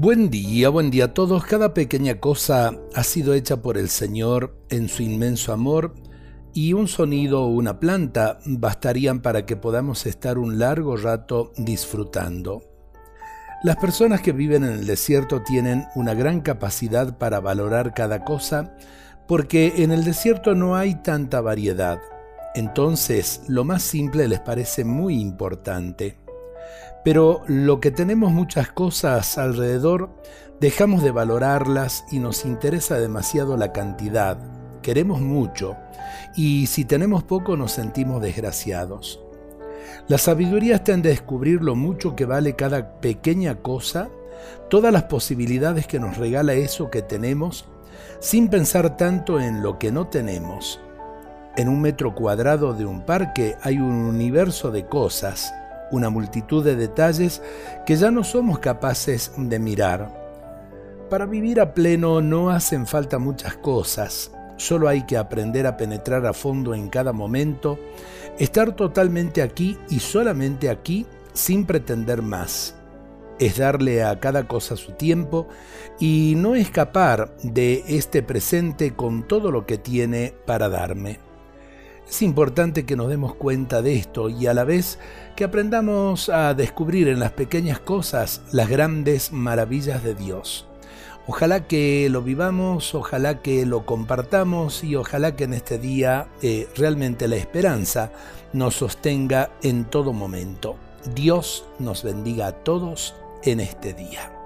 Buen día, buen día a todos. Cada pequeña cosa ha sido hecha por el Señor en su inmenso amor y un sonido o una planta bastarían para que podamos estar un largo rato disfrutando. Las personas que viven en el desierto tienen una gran capacidad para valorar cada cosa porque en el desierto no hay tanta variedad. Entonces, lo más simple les parece muy importante. Pero lo que tenemos muchas cosas alrededor, dejamos de valorarlas y nos interesa demasiado la cantidad. Queremos mucho y si tenemos poco nos sentimos desgraciados. La sabiduría está en descubrir lo mucho que vale cada pequeña cosa, todas las posibilidades que nos regala eso que tenemos, sin pensar tanto en lo que no tenemos. En un metro cuadrado de un parque hay un universo de cosas, una multitud de detalles que ya no somos capaces de mirar. Para vivir a pleno no hacen falta muchas cosas, solo hay que aprender a penetrar a fondo en cada momento, estar totalmente aquí y solamente aquí sin pretender más. Es darle a cada cosa su tiempo y no escapar de este presente con todo lo que tiene para darme. Es importante que nos demos cuenta de esto y a la vez que aprendamos a descubrir en las pequeñas cosas las grandes maravillas de Dios. Ojalá que lo vivamos, ojalá que lo compartamos y ojalá que en este día eh, realmente la esperanza nos sostenga en todo momento. Dios nos bendiga a todos en este día.